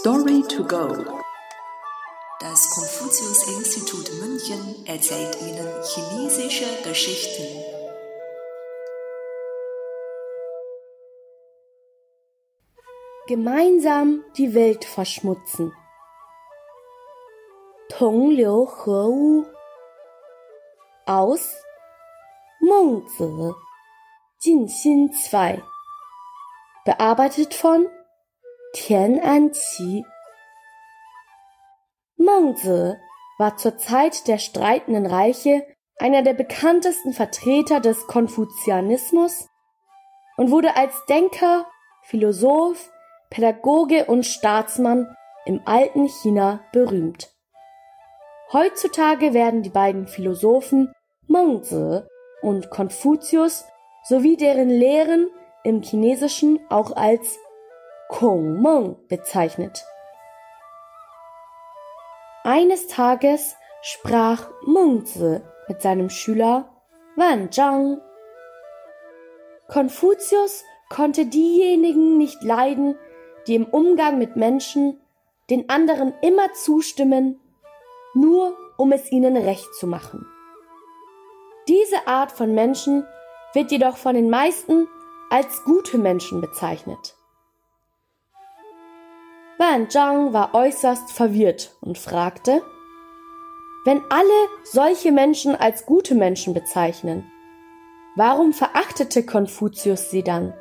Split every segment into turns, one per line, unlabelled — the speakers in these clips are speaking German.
Story to go. Das Konfuzius-Institut München erzählt Ihnen chinesische Geschichten.
Gemeinsam die Welt verschmutzen. Tong Liu He Wu aus Mengzi Jin Xin 2 Bearbeitet von Tian Anqi. Mengzi war zur Zeit der streitenden Reiche einer der bekanntesten Vertreter des Konfuzianismus und wurde als Denker, Philosoph, Pädagoge und Staatsmann im alten China berühmt. Heutzutage werden die beiden Philosophen Mengzi und Konfuzius sowie deren Lehren im Chinesischen auch als Kong Meng bezeichnet. Eines Tages sprach Mengzi mit seinem Schüler Wan Zhang. Konfuzius konnte diejenigen nicht leiden, die im Umgang mit Menschen den anderen immer zustimmen, nur um es ihnen recht zu machen. Diese Art von Menschen wird jedoch von den meisten als gute Menschen bezeichnet. Wan Zhang war äußerst verwirrt und fragte, wenn alle solche Menschen als gute Menschen bezeichnen, warum verachtete Konfuzius sie dann?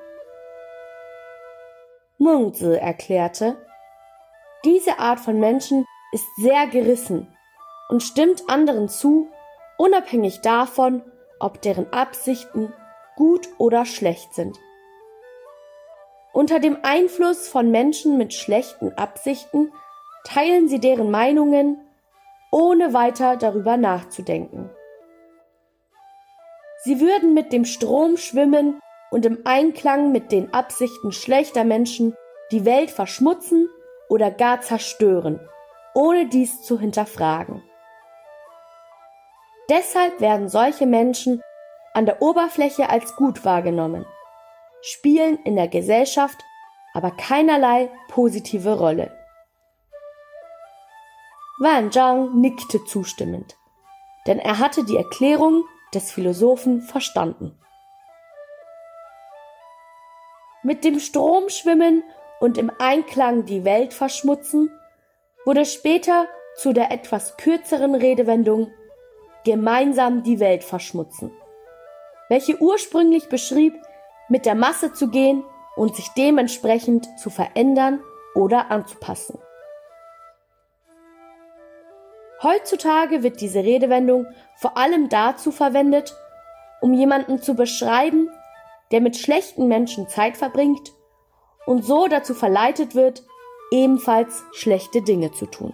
Mengzi erklärte, diese Art von Menschen ist sehr gerissen und stimmt anderen zu, unabhängig davon, ob deren Absichten gut oder schlecht sind. Unter dem Einfluss von Menschen mit schlechten Absichten teilen sie deren Meinungen, ohne weiter darüber nachzudenken. Sie würden mit dem Strom schwimmen und im Einklang mit den Absichten schlechter Menschen die Welt verschmutzen oder gar zerstören, ohne dies zu hinterfragen. Deshalb werden solche Menschen an der Oberfläche als gut wahrgenommen spielen in der Gesellschaft aber keinerlei positive Rolle. Wan Zhang nickte zustimmend, denn er hatte die Erklärung des Philosophen verstanden. Mit dem Strom schwimmen und im Einklang die Welt verschmutzen wurde später zu der etwas kürzeren Redewendung gemeinsam die Welt verschmutzen, welche ursprünglich beschrieb, mit der Masse zu gehen und sich dementsprechend zu verändern oder anzupassen. Heutzutage wird diese Redewendung vor allem dazu verwendet, um jemanden zu beschreiben, der mit schlechten Menschen Zeit verbringt und so dazu verleitet wird, ebenfalls schlechte Dinge zu tun.